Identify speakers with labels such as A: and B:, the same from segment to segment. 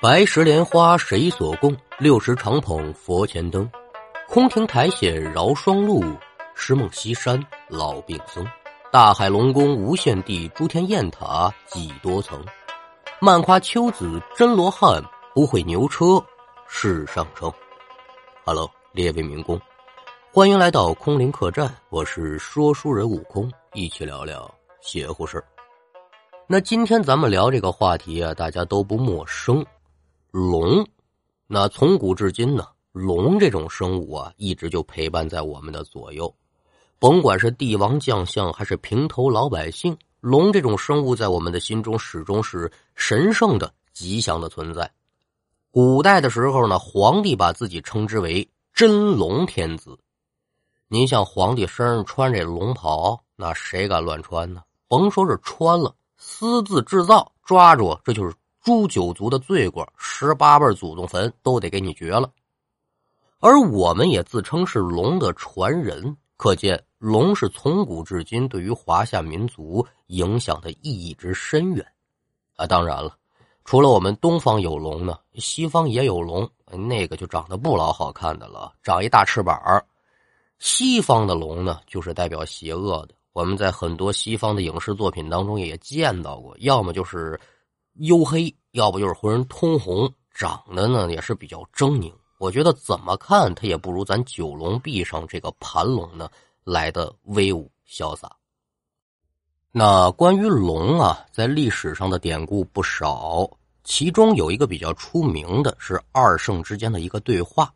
A: 白石莲花谁所供？六十长捧佛前灯。空亭台险绕霜路，石梦西山老病僧。大海龙宫无限地，诸天雁塔几多层？漫夸秋子真罗汉，不会牛车世上称。Hello，列位民工，欢迎来到空灵客栈，我是说书人悟空，一起聊聊邪乎事那今天咱们聊这个话题啊，大家都不陌生。龙，那从古至今呢，龙这种生物啊，一直就陪伴在我们的左右。甭管是帝王将相，还是平头老百姓，龙这种生物在我们的心中始终是神圣的、吉祥的存在。古代的时候呢，皇帝把自己称之为真龙天子。您像皇帝身上穿这龙袍，那谁敢乱穿呢？甭说是穿了，私自制造，抓住这就是。诛九族的罪过，十八辈祖宗坟都得给你绝了。而我们也自称是龙的传人，可见龙是从古至今对于华夏民族影响的意义之深远。啊，当然了，除了我们东方有龙呢，西方也有龙，那个就长得不老好看的了，长一大翅膀。西方的龙呢，就是代表邪恶的。我们在很多西方的影视作品当中也见到过，要么就是。黝黑，要不就是浑身通红，长得呢也是比较狰狞。我觉得怎么看他也不如咱九龙壁上这个盘龙呢来的威武潇洒。那关于龙啊，在历史上的典故不少，其中有一个比较出名的是二圣之间的一个对话。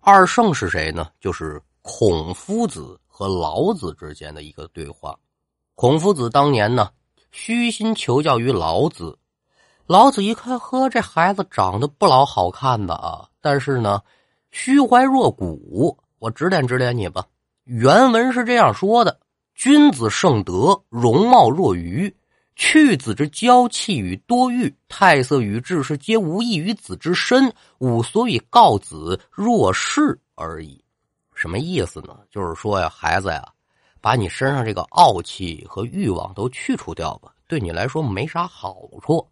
A: 二圣是谁呢？就是孔夫子和老子之间的一个对话。孔夫子当年呢，虚心求教于老子。老子一看，呵，这孩子长得不老好看的啊，但是呢，虚怀若谷。我指点指点你吧。原文是这样说的：“君子盛德，容貌若愚。去子之娇气与多欲，态色与志是皆无益于子之身。吾所以告子若是而已。”什么意思呢？就是说呀，孩子呀，把你身上这个傲气和欲望都去除掉吧，对你来说没啥好处。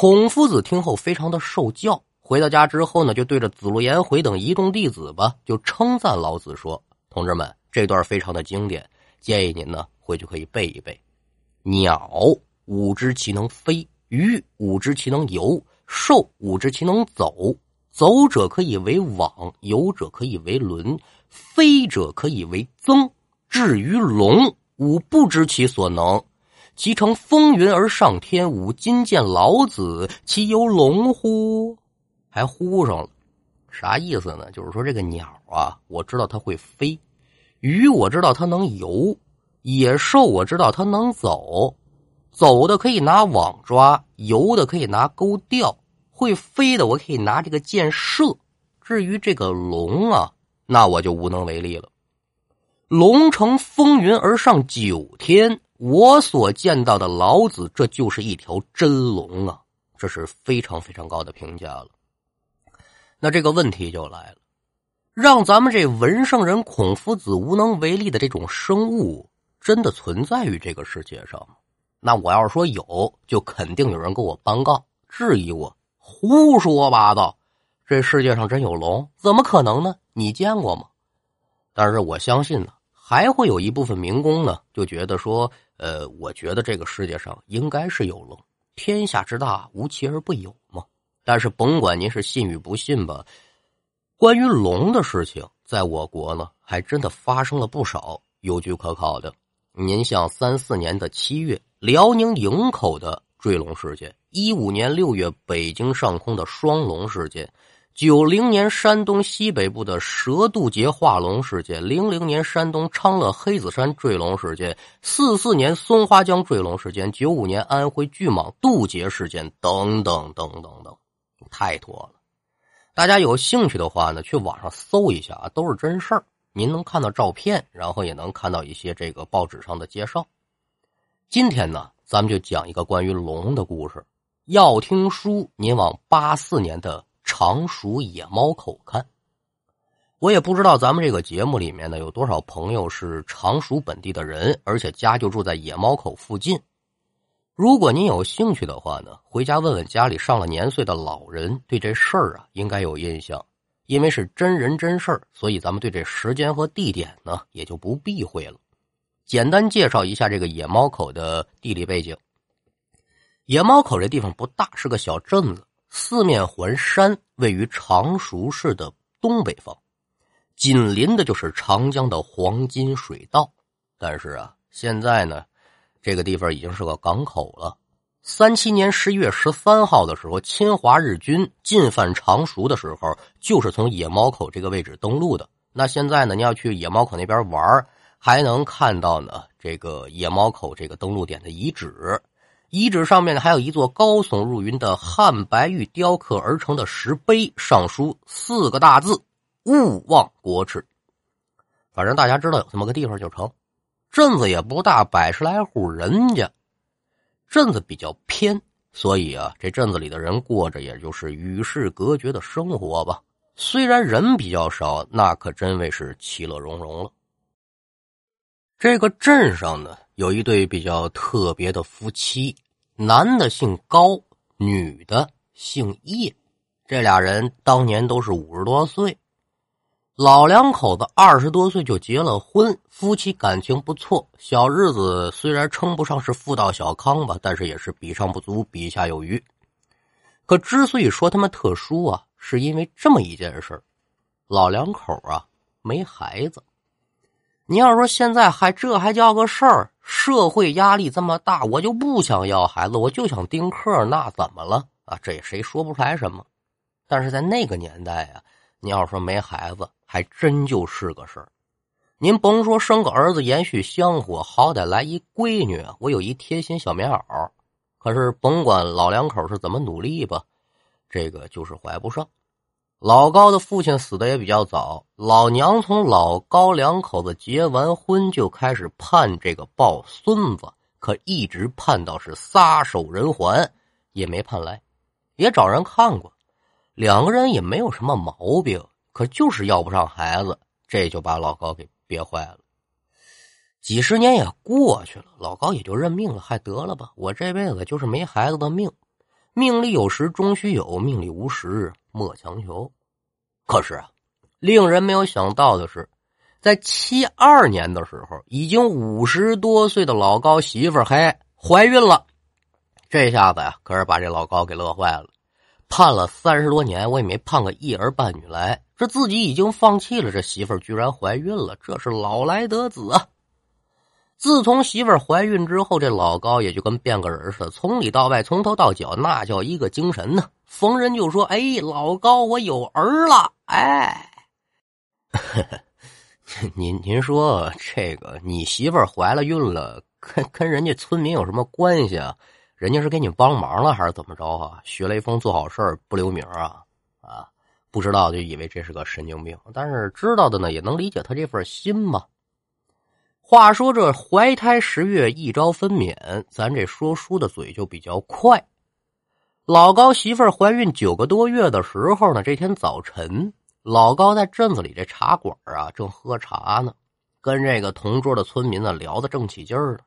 A: 孔夫子听后非常的受教，回到家之后呢，就对着子路、颜回等一众弟子吧，就称赞老子说：“同志们，这段非常的经典，建议您呢回去可以背一背。鸟，吾知其能飞；鱼，吾知其能游；兽，吾知其能走。走者可以为网，游者可以为轮，飞者可以为增。至于龙，吾不知其所能。”其乘风云而上天，吾今见老子，其有龙乎？还呼上了，啥意思呢？就是说这个鸟啊，我知道它会飞；鱼我知道它能游；野兽我知道它能走，走的可以拿网抓，游的可以拿钩钓，会飞的我可以拿这个箭射。至于这个龙啊，那我就无能为力了。龙乘风云而上九天。我所见到的老子，这就是一条真龙啊！这是非常非常高的评价了。那这个问题就来了：让咱们这文圣人孔夫子无能为力的这种生物，真的存在于这个世界上吗？那我要是说有，就肯定有人给我帮告，质疑我胡说八道。这世界上真有龙？怎么可能呢？你见过吗？但是我相信呢，还会有一部分民工呢，就觉得说。呃，我觉得这个世界上应该是有龙，天下之大，无奇而不有嘛。但是甭管您是信与不信吧，关于龙的事情，在我国呢，还真的发生了不少有据可考的。您像三四年的七月，辽宁营口的坠龙事件；一五年六月，北京上空的双龙事件。九零年山东西北部的蛇渡劫化龙事件，零零年山东昌乐黑子山坠龙事件，四四年松花江坠龙事件，九五年安徽巨蟒渡劫事件，等等等等等，太多了。大家有兴趣的话呢，去网上搜一下啊，都是真事儿。您能看到照片，然后也能看到一些这个报纸上的介绍。今天呢，咱们就讲一个关于龙的故事。要听书，您往八四年的。常熟野猫口看，我也不知道咱们这个节目里面呢有多少朋友是常熟本地的人，而且家就住在野猫口附近。如果您有兴趣的话呢，回家问问家里上了年岁的老人，对这事儿啊应该有印象。因为是真人真事儿，所以咱们对这时间和地点呢也就不避讳了。简单介绍一下这个野猫口的地理背景。野猫口这地方不大，是个小镇子，四面环山，位于常熟市的东北方，紧邻的就是长江的黄金水道。但是啊，现在呢，这个地方已经是个港口了。三七年十一月十三号的时候，侵华日军进犯常熟的时候，就是从野猫口这个位置登陆的。那现在呢，你要去野猫口那边玩，还能看到呢这个野猫口这个登陆点的遗址。遗址上面呢，还有一座高耸入云的汉白玉雕刻而成的石碑，上书四个大字：“勿忘国耻。”反正大家知道有这么个地方就成。镇子也不大，百十来户人家。镇子比较偏，所以啊，这镇子里的人过着也就是与世隔绝的生活吧。虽然人比较少，那可真谓是其乐融融了。这个镇上呢，有一对比较特别的夫妻，男的姓高，女的姓叶，这俩人当年都是五十多岁。老两口子二十多岁就结了婚，夫妻感情不错，小日子虽然称不上是富到小康吧，但是也是比上不足，比下有余。可之所以说他们特殊啊，是因为这么一件事老两口啊没孩子。你要说现在还这还叫个事儿？社会压力这么大，我就不想要孩子，我就想丁克，那怎么了啊？这谁说不出来什么？但是在那个年代啊，你要说没孩子。还真就是个事儿，您甭说生个儿子延续香火，好歹来一闺女，我有一贴心小棉袄。可是甭管老两口是怎么努力吧，这个就是怀不上。老高的父亲死的也比较早，老娘从老高两口子结完婚就开始盼这个抱孙子，可一直盼到是撒手人寰，也没盼来，也找人看过，两个人也没有什么毛病。可就是要不上孩子，这就把老高给憋坏了。几十年也过去了，老高也就认命了，还得了吧，我这辈子就是没孩子的命。命里有时终须有，命里无时莫强求。可是啊，令人没有想到的是，在七二年的时候，已经五十多岁的老高媳妇儿还怀孕了。这下子呀，可是把这老高给乐坏了。盼了三十多年，我也没盼个一儿半女来。这自己已经放弃了，这媳妇居然怀孕了，这是老来得子啊！自从媳妇怀孕之后，这老高也就跟变个人似的，从里到外，从头到脚，那叫一个精神呢。逢人就说：“ 哎，老高，我有儿了！”哎，您您说这个，你媳妇怀了孕了，跟跟人家村民有什么关系啊？人家是给你帮忙了还是怎么着啊？学雷锋做好事不留名啊？啊，不知道就以为这是个神经病，但是知道的呢也能理解他这份心吧。话说这怀胎十月一朝分娩，咱这说书的嘴就比较快。老高媳妇儿怀孕九个多月的时候呢，这天早晨，老高在镇子里这茶馆啊正喝茶呢，跟这个同桌的村民呢聊得正起劲儿呢。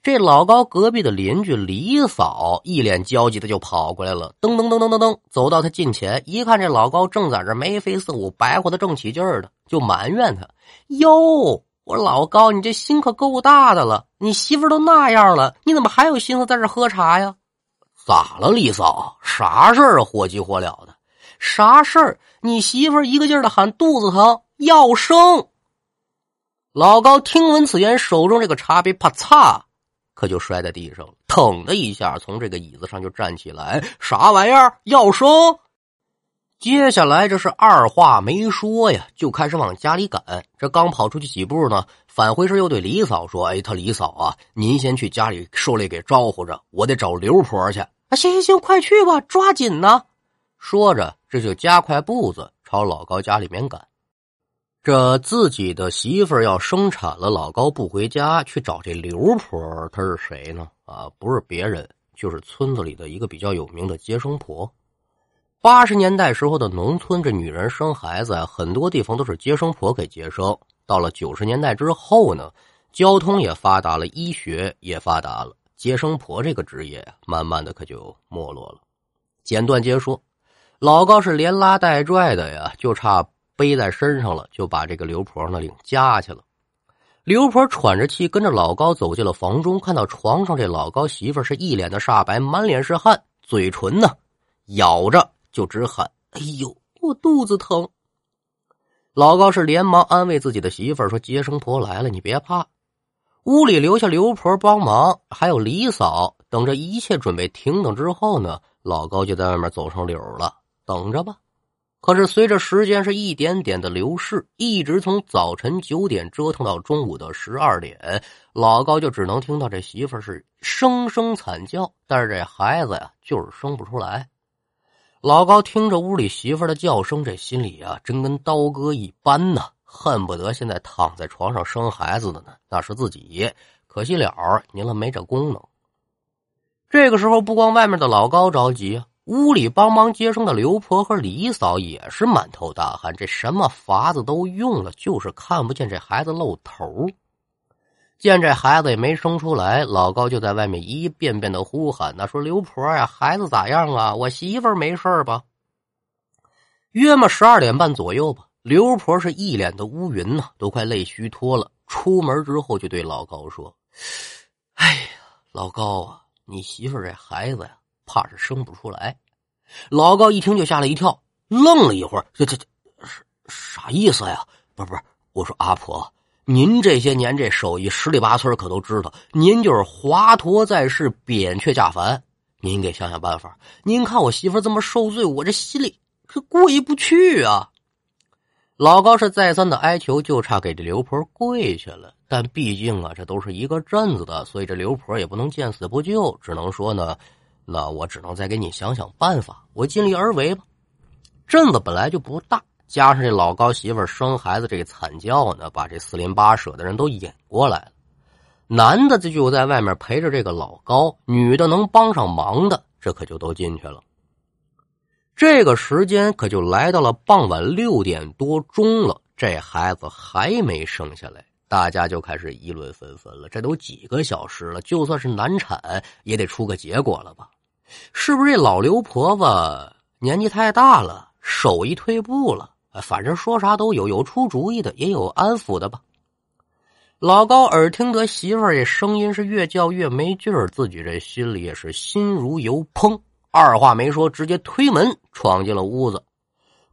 A: 这老高隔壁的邻居李嫂一脸焦急的就跑过来了，噔噔噔噔噔噔，走到他近前，一看这老高正在这眉飞色舞，白活的正起劲儿的，就埋怨他：“哟，我老高，你这心可够大的了，你媳妇都那样了，你怎么还有心思在这喝茶呀？咋了，李嫂？啥事儿啊？火急火燎的，啥事儿？你媳妇一个劲儿的喊肚子疼，要生。”老高听闻此言，手中这个茶杯啪嚓。可就摔在地上了，腾的一下从这个椅子上就站起来，啥玩意儿要生？接下来这是二话没说呀，就开始往家里赶。这刚跑出去几步呢，返回时又对李嫂说：“哎，他李嫂啊，您先去家里受累给招呼着，我得找刘婆去。”啊，行行行，快去吧，抓紧呢！说着，这就加快步子朝老高家里面赶。这自己的媳妇要生产了，老高不回家去找这刘婆，她是谁呢？啊，不是别人，就是村子里的一个比较有名的接生婆。八十年代时候的农村，这女人生孩子啊，很多地方都是接生婆给接生。到了九十年代之后呢，交通也发达了，医学也发达了，接生婆这个职业呀，慢慢的可就没落了。简短结说，老高是连拉带拽的呀，就差背在身上了，就把这个刘婆呢领家去了。刘婆喘着气跟着老高走进了房中，看到床上这老高媳妇是一脸的煞白，满脸是汗，嘴唇呢咬着就直喊：“哎呦，我肚子疼。”老高是连忙安慰自己的媳妇说：“接生婆来了，你别怕。”屋里留下刘婆帮忙，还有李嫂。等着一切准备停等之后呢，老高就在外面走上柳了，等着吧。可是随着时间是一点点的流逝，一直从早晨九点折腾到中午的十二点，老高就只能听到这媳妇是声声惨叫，但是这孩子呀就是生不出来。老高听着屋里媳妇的叫声，这心里啊真跟刀割一般呢，恨不得现在躺在床上生孩子的呢，那是自己。可惜了，您了没这功能。这个时候，不光外面的老高着急。屋里帮忙接生的刘婆和李嫂也是满头大汗，这什么法子都用了，就是看不见这孩子露头。见这孩子也没生出来，老高就在外面一遍遍的呼喊：“那说刘婆呀，孩子咋样啊？我媳妇没事吧？”约么十二点半左右吧，刘婆是一脸的乌云呐，都快累虚脱了。出门之后就对老高说：“哎呀，老高啊，你媳妇这孩子呀。”怕是生不出来。老高一听就吓了一跳，愣了一会儿，这这这啥意思呀？不是不是，我说阿婆，您这些年这手艺，十里八村可都知道，您就是华佗在世，扁鹊驾凡。您给想想办法。您看我媳妇这么受罪，我这心里可过意不去啊。老高是再三的哀求，就差给这刘婆跪下了。但毕竟啊，这都是一个镇子的，所以这刘婆也不能见死不救，只能说呢。那我只能再给你想想办法，我尽力而为吧。镇子本来就不大，加上这老高媳妇生孩子这惨叫呢，把这四邻八舍的人都引过来了。男的这就在外面陪着这个老高，女的能帮上忙的，这可就都进去了。这个时间可就来到了傍晚六点多钟了，这孩子还没生下来。大家就开始议论纷纷了。这都几个小时了，就算是难产，也得出个结果了吧？是不是这老刘婆婆年纪太大了，手艺退步了？反正说啥都有，有出主意的，也有安抚的吧。老高耳听得媳妇儿这声音是越叫越没劲儿，自己这心里也是心如油烹，二话没说，直接推门闯进了屋子。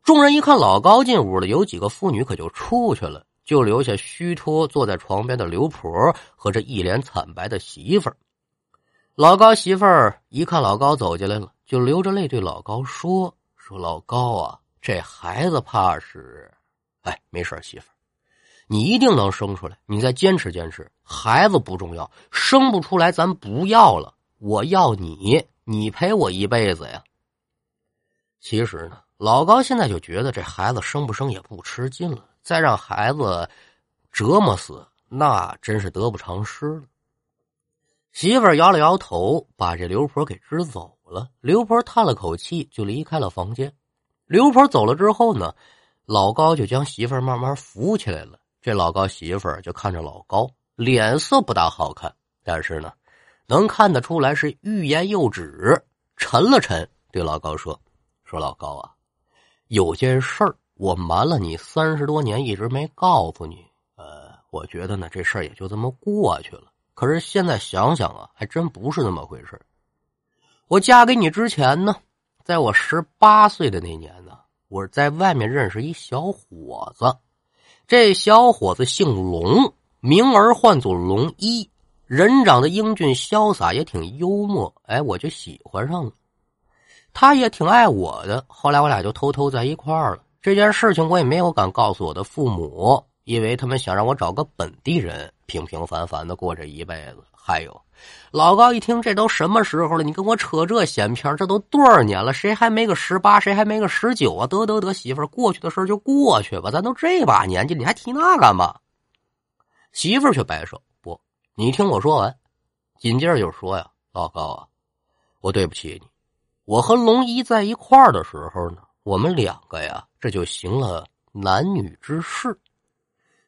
A: 众人一看老高进屋了，有几个妇女可就出去了，就留下虚脱坐在床边的刘婆和这一脸惨白的媳妇儿。老高媳妇儿一看老高走进来了，就流着泪对老高说：“说老高啊，这孩子怕是……哎，没事媳妇儿，你一定能生出来。你再坚持坚持，孩子不重要，生不出来咱不要了。我要你，你陪我一辈子呀。”其实呢，老高现在就觉得这孩子生不生也不吃劲了，再让孩子折磨死，那真是得不偿失了。媳妇儿摇了摇头，把这刘婆给支走了。刘婆叹了口气，就离开了房间。刘婆走了之后呢，老高就将媳妇儿慢慢扶起来了。这老高媳妇儿就看着老高，脸色不大好看，但是呢，能看得出来是欲言又止，沉了沉，对老高说：“说老高啊，有件事儿我瞒了你三十多年，一直没告诉你。呃，我觉得呢，这事儿也就这么过去了。”可是现在想想啊，还真不是那么回事我嫁给你之前呢，在我十八岁的那年呢，我在外面认识一小伙子。这小伙子姓龙，名儿唤作龙一，人长得英俊潇洒，也挺幽默。哎，我就喜欢上了。他也挺爱我的。后来我俩就偷偷在一块儿了。这件事情我也没有敢告诉我的父母。因为他们想让我找个本地人，平平凡凡的过这一辈子。还有，老高一听，这都什么时候了？你跟我扯这闲篇这都多少年了？谁还没个十八？谁还没个十九啊？得得得，媳妇儿，过去的事就过去吧。咱都这把年纪，你还提那干嘛？媳妇儿却摆手，你听我说完。紧接着就说呀，老高啊，我对不起你。我和龙一在一块儿的时候呢，我们两个呀，这就行了男女之事。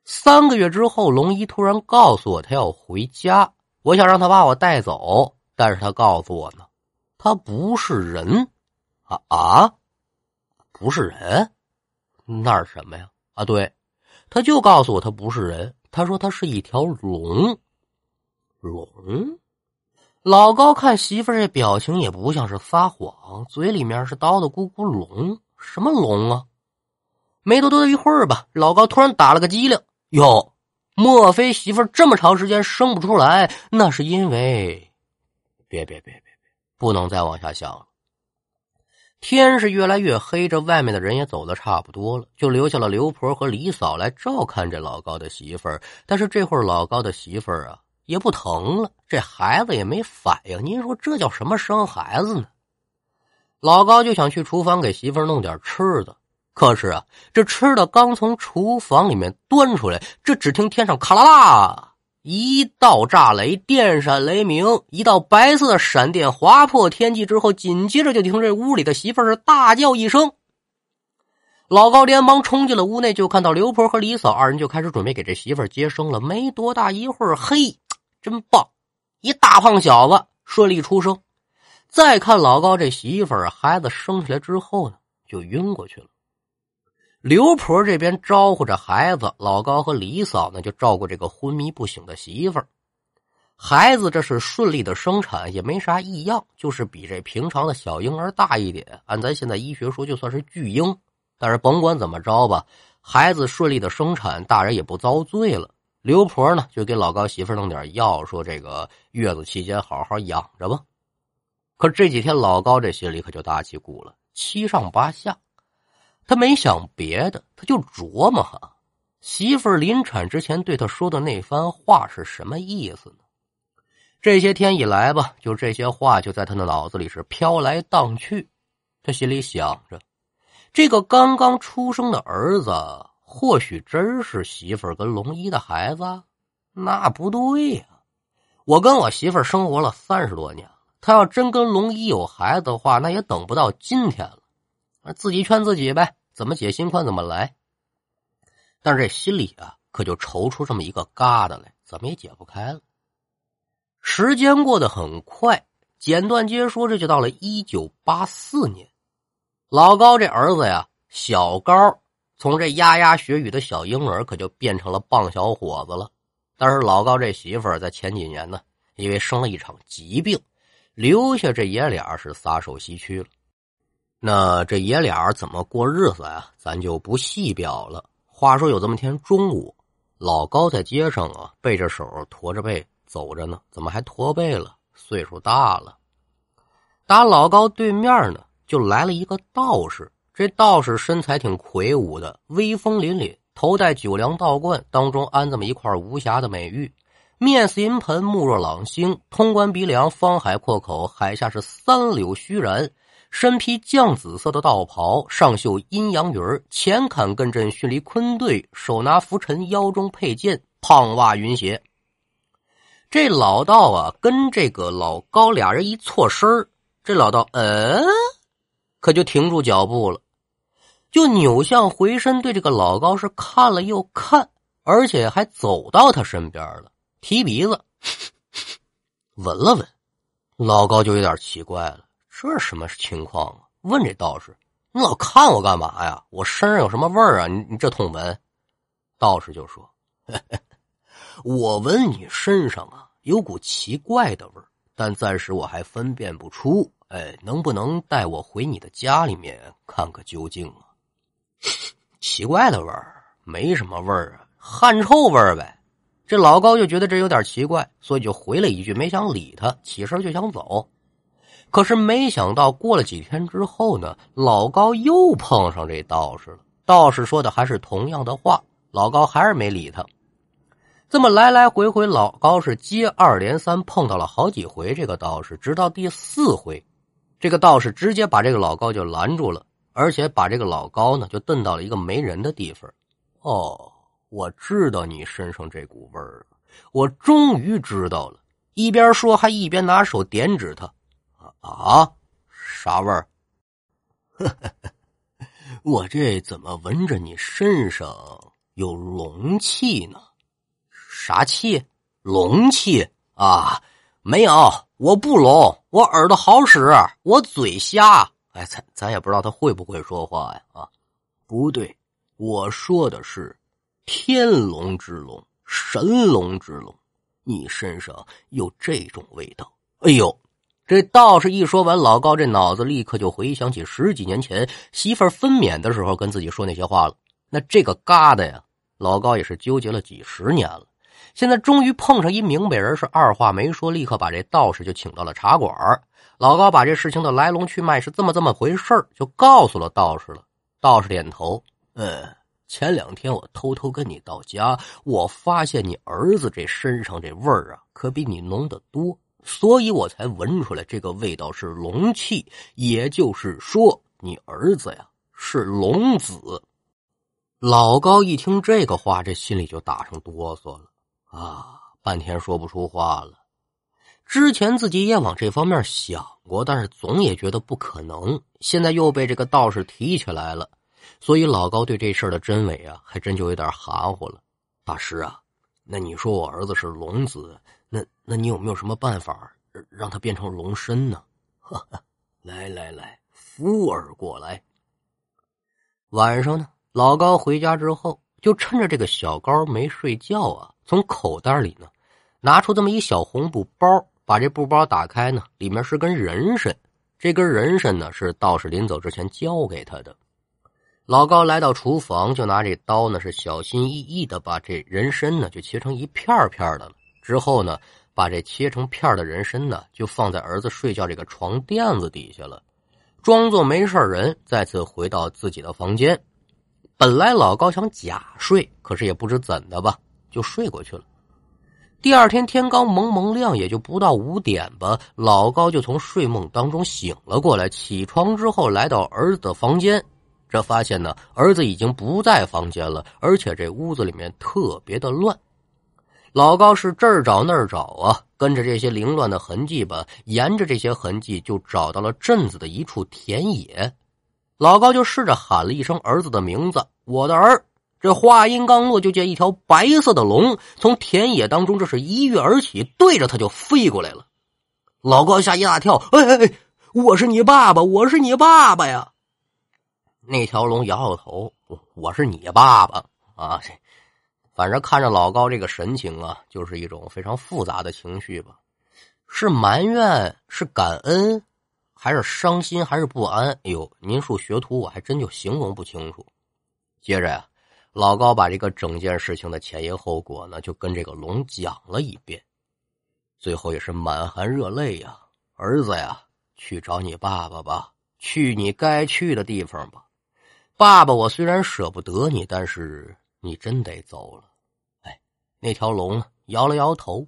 A: 三个月之后，龙一突然告诉我他要回家，我想让他把我带走，但是他告诉我呢，他不是人，啊啊，不是人，那是什么呀？啊，对，他就告诉我他不是人，他说他是一条龙，龙。老高看媳妇儿这表情也不像是撒谎，嘴里面是叨叨咕咕龙，什么龙啊？没多多一会儿吧，老高突然打了个激灵，哟，莫非媳妇儿这么长时间生不出来？那是因为……别别别别别，不能再往下想了。天是越来越黑，这外面的人也走的差不多了，就留下了刘婆和李嫂来照看这老高的媳妇儿。但是这会儿老高的媳妇儿啊。也不疼了，这孩子也没反应。您说这叫什么生孩子呢？老高就想去厨房给媳妇弄点吃的，可是啊，这吃的刚从厨房里面端出来，这只听天上咔啦啦一道炸雷，电闪雷鸣，一道白色闪电划破天际之后，紧接着就听这屋里的媳妇儿是大叫一声。老高连忙冲进了屋内，就看到刘婆和李嫂二人就开始准备给这媳妇儿接生了。没多大一会儿，嘿！真棒，一大胖小子顺利出生。再看老高这媳妇儿，孩子生下来之后呢，就晕过去了。刘婆这边招呼着孩子，老高和李嫂呢就照顾这个昏迷不醒的媳妇儿。孩子这是顺利的生产，也没啥异样，就是比这平常的小婴儿大一点。按咱现在医学说，就算是巨婴。但是甭管怎么着吧，孩子顺利的生产，大人也不遭罪了。刘婆呢，就给老高媳妇弄点药，说这个月子期间好好养着吧。可这几天老高这心里可就大起鼓了，七上八下。他没想别的，他就琢磨哈，媳妇临产之前对他说的那番话是什么意思呢？这些天以来吧，就这些话就在他的脑子里是飘来荡去。他心里想着，这个刚刚出生的儿子。或许真是媳妇儿跟龙一的孩子，那不对呀！我跟我媳妇儿生活了三十多年了，他要真跟龙一有孩子的话，那也等不到今天了。自己劝自己呗，怎么解心宽怎么来。但是这心里啊，可就愁出这么一个疙瘩来，怎么也解不开了。时间过得很快，简短接说，这就到了一九八四年，老高这儿子呀，小高。从这牙牙学语的小婴儿，可就变成了棒小伙子了。但是老高这媳妇儿在前几年呢，因为生了一场疾病，留下这爷俩是撒手西去了。那这爷俩怎么过日子呀？咱就不细表了。话说有这么天中午，老高在街上啊，背着手驼着背走着呢，怎么还驼背了？岁数大了。打老高对面呢，就来了一个道士。这道士身材挺魁梧的，威风凛凛，头戴九梁道冠，当中安这么一块无瑕的美玉，面似银盆，目若朗星，通关鼻梁，方海阔口，海下是三柳虚髯，身披绛紫色的道袍，上绣阴阳鱼儿，前坎艮震迅离坤兑，手拿拂尘，腰中佩剑，胖袜云鞋。这老道啊，跟这个老高俩人一错身这老道嗯，可就停住脚步了。就扭向回身，对这个老高是看了又看，而且还走到他身边了，提鼻子闻了闻。老高就有点奇怪了，这是什么情况啊？问这道士：“你老看我干嘛呀？我身上有什么味儿啊？你你这通闻。”道士就说：“ 我闻你身上啊有股奇怪的味儿，但暂时我还分辨不出。哎，能不能带我回你的家里面看个究竟啊？”奇怪的味儿，没什么味儿啊，汗臭味儿呗。这老高就觉得这有点奇怪，所以就回了一句，没想理他，起身就想走。可是没想到过了几天之后呢，老高又碰上这道士了。道士说的还是同样的话，老高还是没理他。这么来来回回，老高是接二连三碰到了好几回这个道士，直到第四回，这个道士直接把这个老高就拦住了。而且把这个老高呢，就蹬到了一个没人的地方。哦，我知道你身上这股味儿，我终于知道了。一边说，还一边拿手点指他。啊，啥味儿？我这怎么闻着你身上有龙气呢？啥气？龙气啊，没有，我不聋，我耳朵好使，我嘴瞎。哎，咱咱也不知道他会不会说话呀？啊，不对，我说的是天龙之龙，神龙之龙，你身上有这种味道。哎呦，这道士一说完，老高这脑子立刻就回想起十几年前媳妇儿分娩的时候跟自己说那些话了。那这个疙瘩呀，老高也是纠结了几十年了。现在终于碰上一明白人，是二话没说，立刻把这道士就请到了茶馆。老高把这事情的来龙去脉是这么这么回事就告诉了道士了。道士点头，嗯，前两天我偷偷跟你到家，我发现你儿子这身上这味儿啊，可比你浓得多，所以我才闻出来这个味道是龙气，也就是说，你儿子呀是龙子。老高一听这个话，这心里就打上哆嗦了。啊，半天说不出话了。之前自己也往这方面想过，但是总也觉得不可能。现在又被这个道士提起来了，所以老高对这事儿的真伪啊，还真就有点含糊了。大师啊，那你说我儿子是龙子，那那你有没有什么办法让他变成龙身呢？来来来，扶儿过来。晚上呢，老高回家之后，就趁着这个小高没睡觉啊。从口袋里呢，拿出这么一小红布包，把这布包打开呢，里面是根人参。这根人参呢，是道士临走之前交给他的。老高来到厨房，就拿这刀呢，是小心翼翼的把这人参呢，就切成一片片的了。之后呢，把这切成片的人参呢，就放在儿子睡觉这个床垫子底下了，装作没事人，再次回到自己的房间。本来老高想假睡，可是也不知怎的吧。就睡过去了。第二天天刚蒙蒙亮，也就不到五点吧，老高就从睡梦当中醒了过来。起床之后，来到儿子的房间，这发现呢，儿子已经不在房间了，而且这屋子里面特别的乱。老高是这儿找那儿找啊，跟着这些凌乱的痕迹吧，沿着这些痕迹就找到了镇子的一处田野。老高就试着喊了一声儿子的名字：“我的儿。”这话音刚落，就见一条白色的龙从田野当中这是一跃而起，对着他就飞过来了。老高吓一大跳，哎哎哎，我是你爸爸，我是你爸爸呀！那条龙摇摇头，我是你爸爸啊！反正看着老高这个神情啊，就是一种非常复杂的情绪吧，是埋怨，是感恩，还是伤心，还是不安？哎呦，您说学徒，我还真就形容不清楚。接着呀。老高把这个整件事情的前因后果呢，就跟这个龙讲了一遍，最后也是满含热泪呀：“儿子呀，去找你爸爸吧，去你该去的地方吧。爸爸，我虽然舍不得你，但是你真得走了。”哎，那条龙摇了摇头，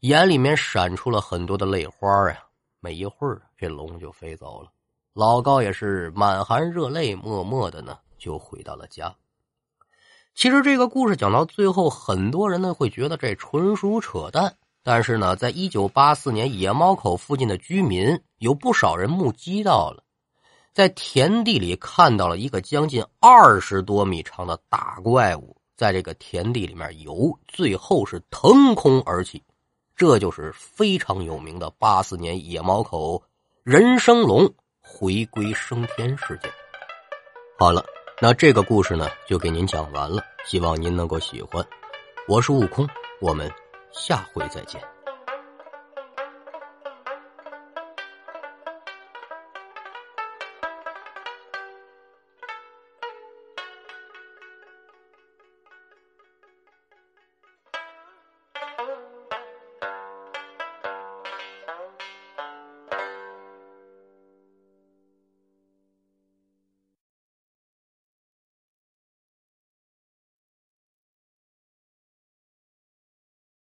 A: 眼里面闪出了很多的泪花呀。没一会儿，这龙就飞走了。老高也是满含热泪，默默的呢，就回到了家。其实这个故事讲到最后，很多人呢会觉得这纯属扯淡。但是呢，在一九八四年野猫口附近的居民有不少人目击到了，在田地里看到了一个将近二十多米长的大怪物在这个田地里面游，最后是腾空而起。这就是非常有名的八四年野猫口人生龙回归升天事件。好了。那这个故事呢，就给您讲完了，希望您能够喜欢。我是悟空，我们下回再见。